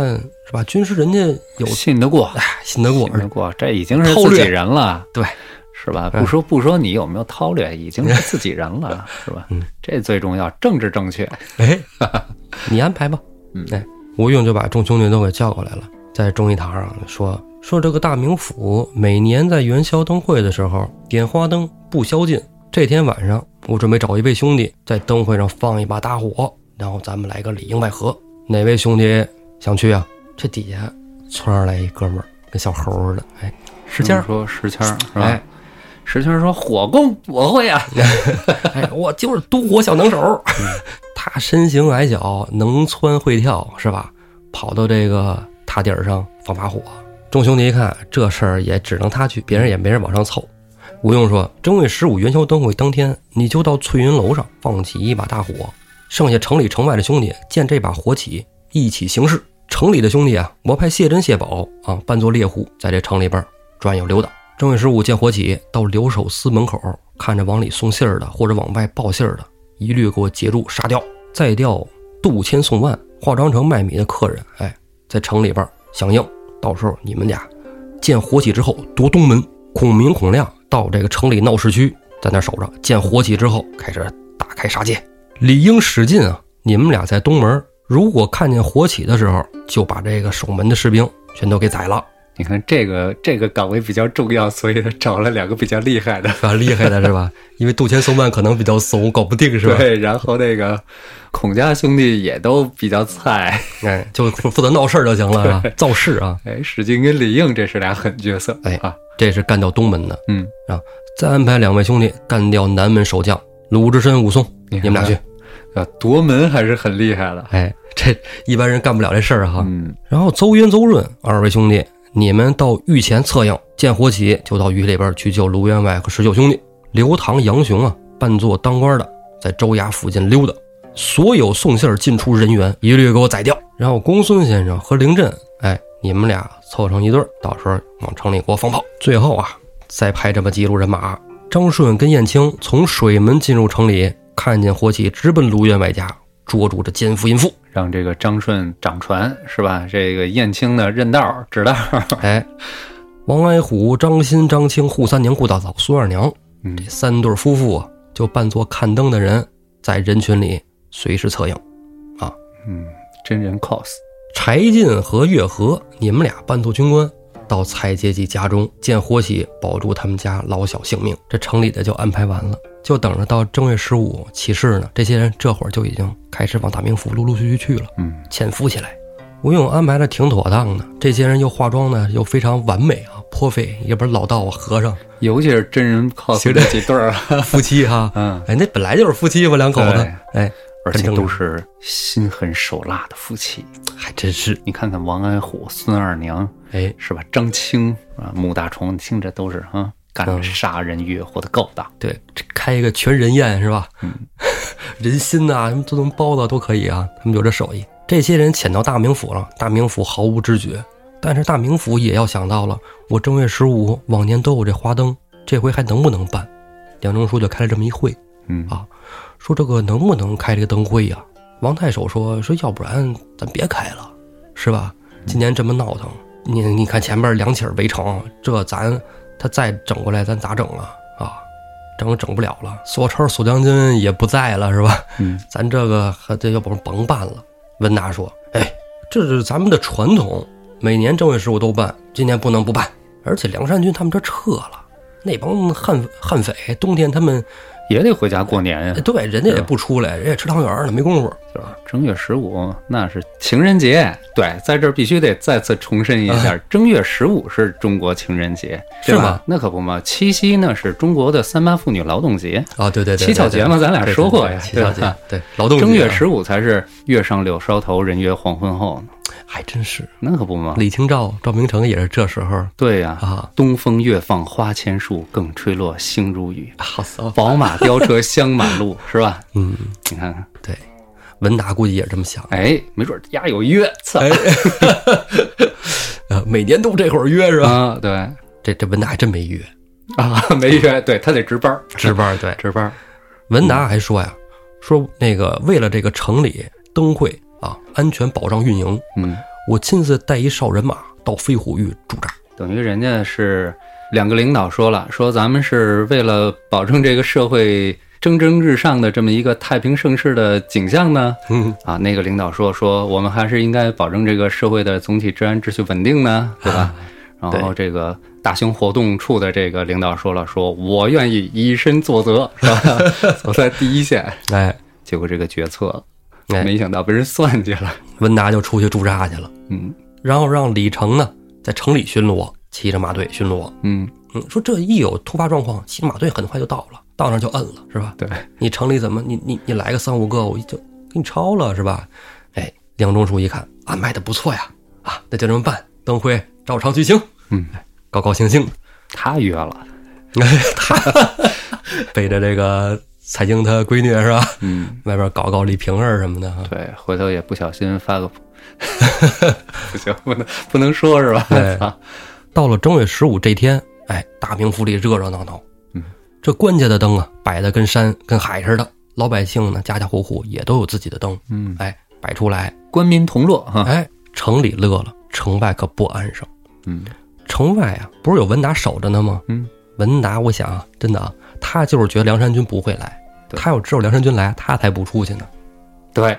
Speaker 1: 是吧，军师人家有
Speaker 2: 信得过，
Speaker 1: 哎，信得过
Speaker 2: 信，得过，这已经是自己人了，
Speaker 1: 对，
Speaker 2: 是吧？不说不说你有没有韬略，已经是自己人了，是吧？
Speaker 1: 嗯，
Speaker 2: 这最重要，政治正确。
Speaker 1: 哎，你安排吧。
Speaker 2: 嗯
Speaker 1: 哎，吴用就把众兄弟都给叫过来了，在忠义堂上说说这个大名府每年在元宵灯会的时候点花灯不宵禁。这天晚上，我准备找一位兄弟在灯会上放一把大火，然后咱们来个里应外合。哪位兄弟想去啊？这底下窜上来一哥们儿，跟小猴似的，哎，石谦儿，
Speaker 2: 说石谦儿是吧？
Speaker 1: 哎
Speaker 2: 石谦儿说火攻我会啊，
Speaker 1: 哎，我就是督火小能手。他身形矮小，能蹿会跳，是吧？跑到这个塔顶上放把火。众兄弟一看这事儿也只能他去，别人也没人往上凑。吴用说：“正月十五元宵灯会当天，你就到翠云楼上放起一把大火，剩下城里城外的兄弟见这把火起，一起行事。城里的兄弟啊，我派谢珍、谢宝啊扮作猎户，在这城里边转悠溜达。正月十五见火起，到留守司门口，看着往里送信儿的或者往外报信儿的，一律给我截住杀掉。再调杜千、宋万化妆成卖米的客人，哎，在城里边响应。到时候你们俩见火起之后夺东门，孔明、孔亮到这个城里闹市区，在那守着。见火起之后，开始大开杀戒。理应史进啊，你们俩在东门，如果看见火起的时候，就把这个守门的士兵全都给宰了。
Speaker 2: 你看这个这个岗位比较重要，所以他找了两个比较厉害的。
Speaker 1: 啊厉害的是吧？因为杜迁、宋万可能比较怂，搞不定是吧？
Speaker 2: 对，然后那个孔家兄弟也都比较菜，
Speaker 1: 哎，就负负责闹事儿就行了啊，造势啊。
Speaker 2: 哎，史进跟李应这是俩狠角色，
Speaker 1: 哎
Speaker 2: 啊，
Speaker 1: 这是干掉东门的，
Speaker 2: 嗯啊，
Speaker 1: 再安排两位兄弟干掉南门守将鲁智深、武松，
Speaker 2: 你
Speaker 1: 你们俩去。
Speaker 2: 啊，夺门还是很厉害的，
Speaker 1: 哎，这一般人干不了这事儿哈。
Speaker 2: 嗯，
Speaker 1: 然后邹云、邹润二位兄弟，你们到御前策应，见火起就到狱里边去救卢员外和十九兄弟。刘唐、杨雄啊，扮作当官的，在州衙附近溜达。所有送信儿进出人员一律给我宰掉。然后公孙先生和凌震，哎，你们俩凑成一对儿，到时候往城里给我放炮。最后啊，再派这么几路人马，张顺跟燕青从水门进入城里，看见火起，直奔卢员外家，捉住这奸夫淫妇。
Speaker 2: 让这个张顺掌船是吧？这个燕青呢认道指道，
Speaker 1: 哎，王矮虎、张鑫、张青、扈三娘、顾大嫂、孙二娘
Speaker 2: 嗯
Speaker 1: 这三对夫妇啊，就扮作看灯的人，在人群里随时策应。
Speaker 2: 啊嗯，真人 cos，
Speaker 1: 柴进和月和，你们俩扮作军官，到蔡阶级家中见火起，保住他们家老小性命。这城里的就安排完了，就等着到正月十五起事呢。这些人这会儿就已经开始往大名府陆陆续续去了，
Speaker 2: 嗯，
Speaker 1: 潜伏起来。吴用安排的挺妥当的，这些人又化妆呢又非常完美啊，颇费。也不是老道啊，和尚
Speaker 2: 尤其是真人 cos
Speaker 1: 行
Speaker 2: 这几对儿啊，
Speaker 1: 夫妻哈，
Speaker 2: 嗯，
Speaker 1: 哎，那本来就是夫妻嘛，两口子
Speaker 2: 对，
Speaker 1: 哎，
Speaker 2: 而且都是心狠手辣的夫妻。
Speaker 1: 还真是，
Speaker 2: 你看看王安虎、孙二娘
Speaker 1: 哎，
Speaker 2: 是吧？张青啊，穆大虫，听着都是啊，干
Speaker 1: 嗯
Speaker 2: 杀人越货的勾当。
Speaker 1: 对，这开一个全人宴是吧？
Speaker 2: 嗯，
Speaker 1: 人心呐、什么都能包子都可以啊，他们有这手艺。这些人潜到大名府了，大名府毫无知觉，但是大名府也要想到了，我正月十五往年都有这花灯，这回还能不能办？梁中书就开了这么一会，
Speaker 2: 嗯
Speaker 1: 啊说这个能不能开这个灯会呀、王太守说说，要不然咱别开了，是吧？今年这么闹腾，你你看前面两起儿围城，这咱他再整过来，咱咋整啊？啊，整整不了了。索超索将军也不在了，是吧？
Speaker 2: 嗯，
Speaker 1: 咱这个还这要不甭办了。温达说：“哎，这是咱们的传统，每年正月十五都办，今年不能不办。而且梁山军他们这撤了，那帮悍悍匪冬天他们
Speaker 2: 也得回家过年呀。
Speaker 1: 对，人家也不出来，人家吃汤圆了，没工夫，是吧？
Speaker 2: 正月十五那是情人节，对，在这儿必须得再次重申一下，正月十五是中国情人节，
Speaker 1: 是吗？
Speaker 2: 那可不嘛，七夕呢是中国的三八妇女劳动节
Speaker 1: 啊，对对对，
Speaker 2: 七巧节嘛，咱俩说过呀，
Speaker 1: 七巧节，对，劳动节。
Speaker 2: 正月十五才是月上柳梢头，人约黄昏后呢。
Speaker 1: 还真是，
Speaker 2: 那可不嘛！
Speaker 1: 李清照、赵明诚也是这时候。
Speaker 2: 对呀，
Speaker 1: 啊，
Speaker 2: 东风越放花千树，更吹落星如雨。
Speaker 1: 好骚！
Speaker 2: 宝马飙车香满路，是吧？
Speaker 1: 嗯，
Speaker 2: 你看看，
Speaker 1: 对，文达估计也这么想。
Speaker 2: 哎，没准丫有约，操！
Speaker 1: 呃，每年都这会儿约是吧？
Speaker 2: 啊，对，
Speaker 1: 这这文达还真没约
Speaker 2: 啊，没约。对他得值班，
Speaker 1: 值班，对，
Speaker 2: 值班。
Speaker 1: 文达还说呀，说那个为了这个城里灯会。啊，安全保障运营。
Speaker 2: 嗯，
Speaker 1: 我亲自带一哨人马到飞虎峪驻扎，
Speaker 2: 等于人家是两个领导说了，说咱们是为了保证这个社会蒸蒸日上的这么一个太平盛世的景象呢。
Speaker 1: 嗯，
Speaker 2: 啊，那个领导说说我们还是应该保证这个社会的总体治安秩序稳定呢，对吧？然后这个大型活动处的这个领导说了，说我愿意以身作则，是吧？走在第一线。
Speaker 1: 哎，
Speaker 2: 结果这个决策。没想到被人算计了，
Speaker 1: 温达就出去驻扎去了。
Speaker 2: 嗯，
Speaker 1: 然后让李成呢在城里巡逻，骑着马队巡逻。
Speaker 2: 嗯
Speaker 1: 嗯，说这一有突发状况，骑着马队很快就到了，到那就摁了，是吧？
Speaker 2: 对，
Speaker 1: 你城里怎么你你你来个三五个，我就给你抄了，是吧？哎，梁中书一看安排的不错呀，啊，那就这么办，灯辉照常举行。
Speaker 2: 嗯，
Speaker 1: 高高兴兴，
Speaker 2: 他约了，
Speaker 1: 他 背着这个。蔡京他闺女是吧？
Speaker 2: 嗯，
Speaker 1: 外边搞搞李瓶儿什么的。
Speaker 2: 对，回头也不小心发个，不行，不能不能说是吧？
Speaker 1: 对到了正月十五这天，哎，大明府里热热闹闹。
Speaker 2: 嗯，
Speaker 1: 这官家的灯啊，摆的跟山跟海似的。老百姓呢，家家户户也都有自己的灯。
Speaker 2: 嗯，
Speaker 1: 哎，摆出来，
Speaker 2: 官民同乐哈。
Speaker 1: 哎，城里乐了，城外可不安生。
Speaker 2: 嗯，
Speaker 1: 城外啊，不是有文达守着呢吗？
Speaker 2: 嗯，
Speaker 1: 文达，我想啊，真的啊。他就是觉得梁山军不会来，他要知道梁山军来，他才不出去呢。
Speaker 2: 对，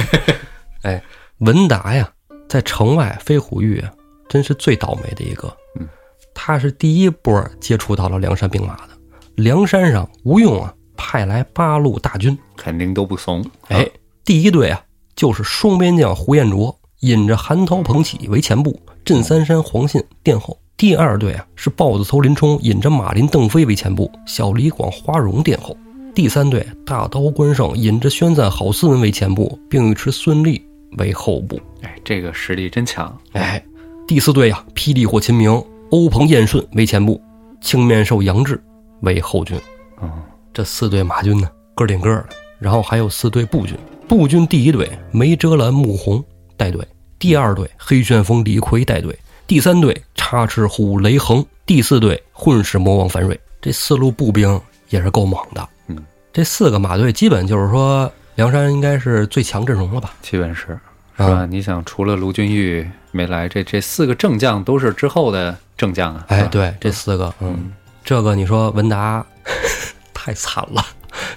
Speaker 1: 哎，文达呀，在城外飞虎峪啊，真是最倒霉的一个。
Speaker 2: 嗯，
Speaker 1: 他是第一波接触到了梁山兵马的。梁山上吴用啊，派来八路大军，
Speaker 2: 肯定都不怂。
Speaker 1: 哎，第一队啊，就是双边将胡彦卓，引着韩涛、彭起为前部，镇三山、黄信殿后。第二队啊，是豹子头林冲引着马林、邓飞为前部，小李广、花荣殿后；第三队大刀关胜引着宣赞、郝思文为前部，并尉迟孙立为后部。
Speaker 2: 哎，这个实力真强！
Speaker 1: 哎，第四队啊，霹雳火秦明、欧鹏、燕顺为前部，青面兽杨志为后军。
Speaker 2: 啊，
Speaker 1: 这四队马军呢，个顶个的。然后还有四队步军，步军第一队梅遮拦、穆弘带队，第二队黑旋风李逵带队。第三队插翅虎雷横，第四队混世魔王樊瑞，这四路步兵也是够猛的。
Speaker 2: 嗯，
Speaker 1: 这四个马队基本就是说，梁山应该是最强阵容了吧？
Speaker 2: 基本是，是吧？你想，除了卢俊义没来，这这四个正将都是之后的正将啊。
Speaker 1: 哎，对，这四个，嗯，这个你说文达 太惨了，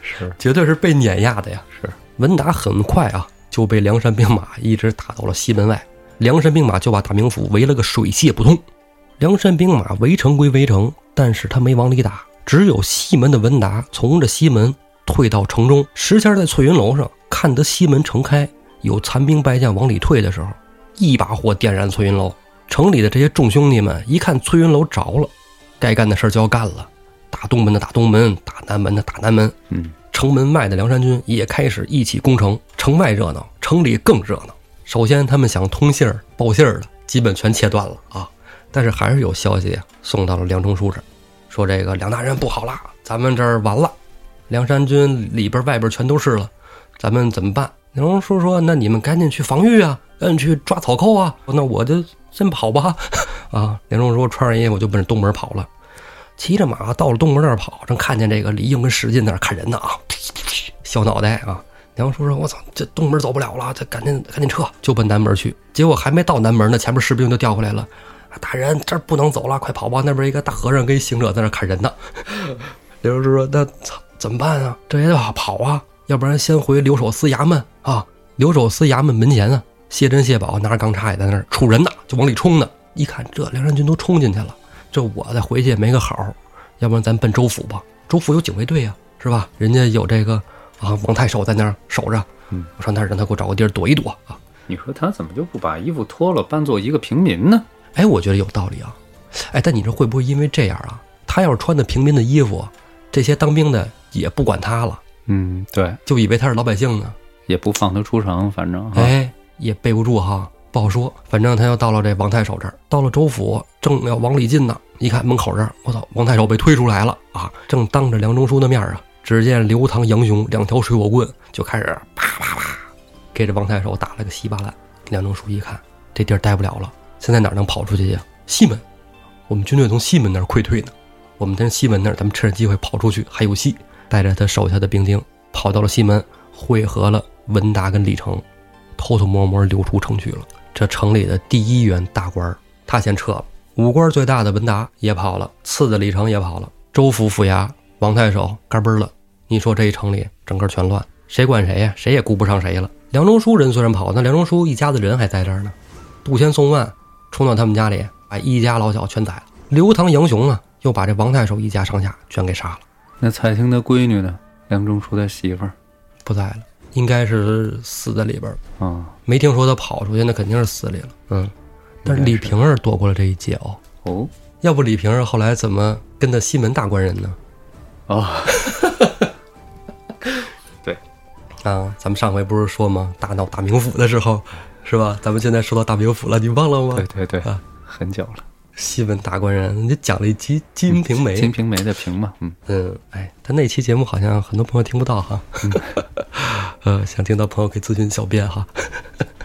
Speaker 2: 是，
Speaker 1: 绝对是被碾压的呀。
Speaker 2: 是，
Speaker 1: 文达很快啊就被梁山兵马一直打到了西门外。梁山兵马就把大名府围了个水泄不通。梁山兵马围城归围城，但是他没往里打。只有西门的文达从这西门退到城中。时迁在翠云楼上看得西门城开，有残兵败将往里退的时候，一把火点燃翠云楼。城里的这些众兄弟们一看翠云楼着了，该干的事就要干了，打东门的打东门，打南门的打南门。
Speaker 2: 嗯，
Speaker 1: 城门外的梁山军也开始一起攻城。城外热闹，城里更热闹。首先，他们想通信儿、报信儿的，基本全切断了啊！但是还是有消息送到了梁中书这儿，说这个梁大人不好了，咱们这儿完了，梁山军里边外边全都是了，咱们怎么办？梁中书说：“那你们赶紧去防御啊，赶紧去抓草寇啊！”那我就先跑吧，啊！梁中书穿上衣服就奔东门跑了，骑着马到了东门那儿跑，正看见这个李应跟史进在那砍人呢啊，小脑袋啊！梁叔说：“我操，这东门走不了了，这赶紧赶紧撤，就奔南门去。结果还没到南门呢，前面士兵就调回来了。大人，这儿不能走了，快跑吧！那边一个大和尚跟行者在那砍人呢。刘叔说：‘那操，怎么办啊？这也得跑啊，要不然先回留守司衙门啊。留守司衙门门前啊，谢珍、谢宝拿着钢叉也在那儿杵人呢，就往里冲呢。一看这梁山军都冲进去了，这我再回去也没个好。要不然咱奔州府吧，州府有警卫队啊。是吧？人家有这个啊，王太守在那儿守着，
Speaker 2: 嗯，
Speaker 1: 我上那儿让他给我找个地儿躲一躲啊。
Speaker 2: 你说他怎么就不把衣服脱了，扮作一个平民呢？
Speaker 1: 哎，我觉得有道理啊。哎，但你说会不会因为这样啊，他要是穿的平民的衣服，这些当兵的也不管他了，
Speaker 2: 嗯，对，
Speaker 1: 就以为他是老百姓呢？
Speaker 2: 也不放他出城，反正，
Speaker 1: 哎，也背不住哈，不好说。反正他要到了这王太守这儿，到了州府，正要往里进呢，一看门口这儿，我操，王太守被推出来了啊！正当着梁中书的面啊，只见刘唐、杨雄两条水火棍就开始啪啪啪，给这王太守打了个稀巴烂。梁中书一看，这地儿待不了了，现在哪能跑出去呀？西门，我们军队从西门那儿溃退呢，我们在西门那儿，咱们趁着机会跑出去还有戏。带着他手下的兵丁跑到了西门，会合了文达跟李成，偷偷摸摸溜出城去了。这城里的第一员大官儿他先撤了，五官最大的文达也跑了，次的李成也跑了，州府府衙王太守嘎嘣儿了。你说这一城里整个全乱，谁管谁呀？谁也顾不上谁了。梁中书人虽然跑，那梁中书一家子人还在这儿呢。杜迁、宋万冲到他们家里，把一家老小全宰了。刘唐、杨雄啊，又把这王太守一家上下全给杀了。
Speaker 2: 那蔡京的闺女呢？梁中书的媳妇儿
Speaker 1: 不在了，应该是死在里边儿，
Speaker 2: 啊，
Speaker 1: 没听说他跑出去，那肯定是死里了。嗯，但是李瓶儿躲过了这一劫哦。
Speaker 2: 哦
Speaker 1: 要不李瓶儿后来怎么跟的西门大官人呢？
Speaker 2: 啊哦，
Speaker 1: 啊，咱们上回不是说吗？大闹大名府的时候，是吧？咱们现在说到大名府了，你忘了吗？
Speaker 2: 对对对
Speaker 1: 啊，
Speaker 2: 很久了，
Speaker 1: 西门大官人，你讲了一集《金瓶梅》
Speaker 2: 金瓶梅的瓶嘛，嗯，
Speaker 1: 嗯，哎，他那期节目好像很多朋友听不到哈，呃，想听到朋友可以咨询小编哈。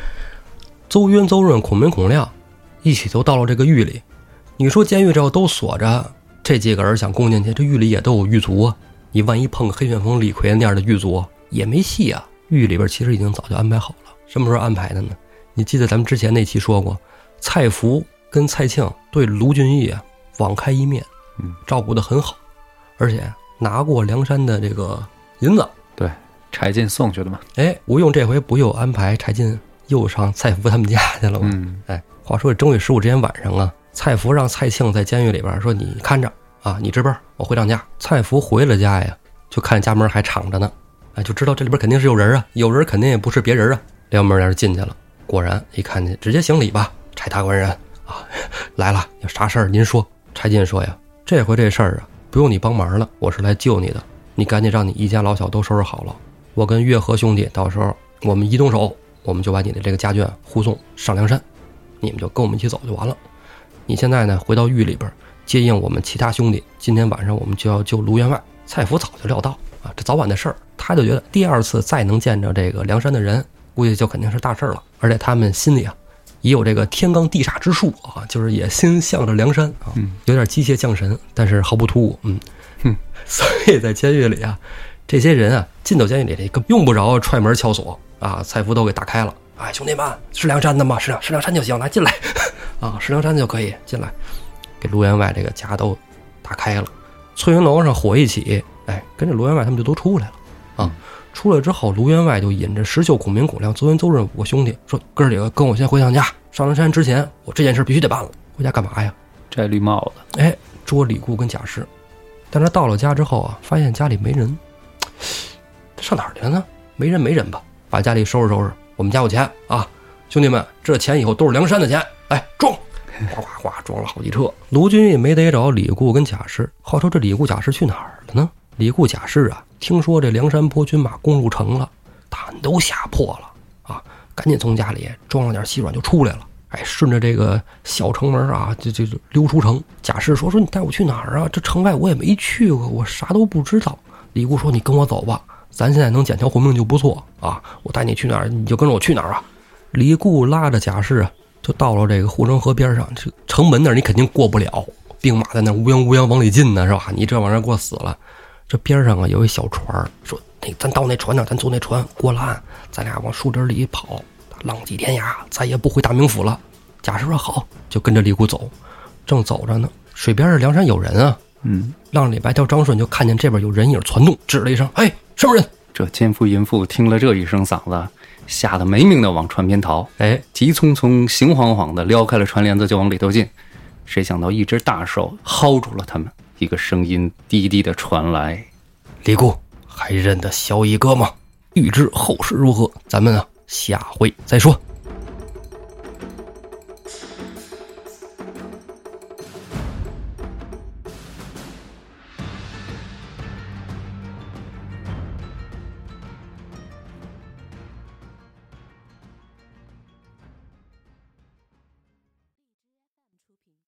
Speaker 1: 邹渊、邹润、孔明、孔亮一起都到了这个狱里。你说监狱这要都锁着，这几个人想攻进去，这狱里也都有狱卒啊。你万一碰个黑旋风李逵那样的狱卒，也没戏啊。狱里边其实已经早就安排好了，什么时候安排的呢？你记得咱们之前那期说过，蔡福跟蔡庆对卢俊义啊网开一面，
Speaker 2: 嗯，
Speaker 1: 照顾得很好。而且拿过梁山的这个银子。
Speaker 2: 对，柴进送去的嘛，
Speaker 1: 哎，吴用这回不又安排柴进又上蔡福他们家去了吗？
Speaker 2: 嗯，
Speaker 1: 哎，话说这正月十五这天晚上啊，蔡福让蔡庆在监狱里边说：“你看着啊，你值班，我回趟家。”蔡福回了家呀，就看家门还敞着呢，哎，就知道这里边肯定是有人啊，有人肯定也不是别人啊，撩门帘进去了。果然一看见，直接行礼吧，柴大官人啊，来了，有啥事儿您说。柴进说呀，这回这事儿啊，不用你帮忙了，我是来救你的。你赶紧让你一家老小都收拾好了，我跟月和兄弟到时候我们一动手，我们就把你的这个家眷护送上梁山，你们就跟我们一起走就完了。你现在呢，回到狱里边接应我们其他兄弟，今天晚上我们就要救卢员外。蔡福早就料到啊，这早晚的事儿，他就觉得第二次再能见着这个梁山的人，估计就肯定是大事儿了。而且他们心里啊，也有这个天罡地煞之术啊，就是也心向着梁山啊，有点机械降神，但是毫不突兀，嗯，
Speaker 2: 哼，
Speaker 1: 所以在监狱里啊，这些人啊进到监狱里，这个用不着踹门敲锁啊，蔡福都给打开了。哎，兄弟们，是梁山的吗？是梁是梁山就行，来进来，啊，是梁山就可以进来，给卢员外这个家都打开了。翠云楼上火一起，哎，跟着卢员外他们就都出来了啊。出来之后，卢员外就引着石秀、孔明、孔亮、邹云、邹润五个兄弟说：“哥儿几个跟我先回趟家，上梁山之前，我这件事必须得办了。回家干嘛呀？
Speaker 2: 摘绿帽子，
Speaker 1: 哎，捉李固跟贾氏。但是到了家之后啊，发现家里没人，他上哪儿去了呢？没人没人吧，把家里收拾收拾。我们家有钱啊，兄弟们，这钱以后都是梁山的钱，来装，哗哗哗装了好几车。卢俊义没逮着李固跟贾氏，话说这李固贾氏去哪儿了呢？李固贾氏啊，听说这梁山泊军马攻入城了，胆都吓破了啊，赶紧从家里装了点细软就出来了。哎，顺着这个小城门啊，就就就溜出城。贾氏说：“说你带我去哪儿啊？这城外我也没去过，我啥都不知道。”李固说：“你跟我走吧，咱现在能捡条活命就不错啊！我带你去哪儿，你就跟着我去哪儿啊！”李固拉着贾氏啊，就到了这个护城河边上。这城门那儿你肯定过不了，兵马在那乌泱乌泱往里进呢，是吧？你这玩意儿给我死了。这边上啊有一小船，说：“那咱到那船那儿，咱坐那船过了岸，咱俩往树林里跑。”浪迹天涯，再也不回大名府了。贾氏说好，就跟着李固走。正走着呢，水边上梁山有人啊。
Speaker 2: 嗯，
Speaker 1: 浪里白条张顺就看见这边有人影窜动，指了一声：“哎，什么人
Speaker 2: 这奸夫淫妇听了这一声嗓子，吓得没命的往船边逃，？”
Speaker 1: 哎，
Speaker 2: 急匆匆、行晃晃的撩开了船帘子就往里头进。谁想到一只大手薅住了他们，一个声音低低的传来
Speaker 1: 李固，还认得萧一哥吗？欲知后事如何，咱们啊下回再说。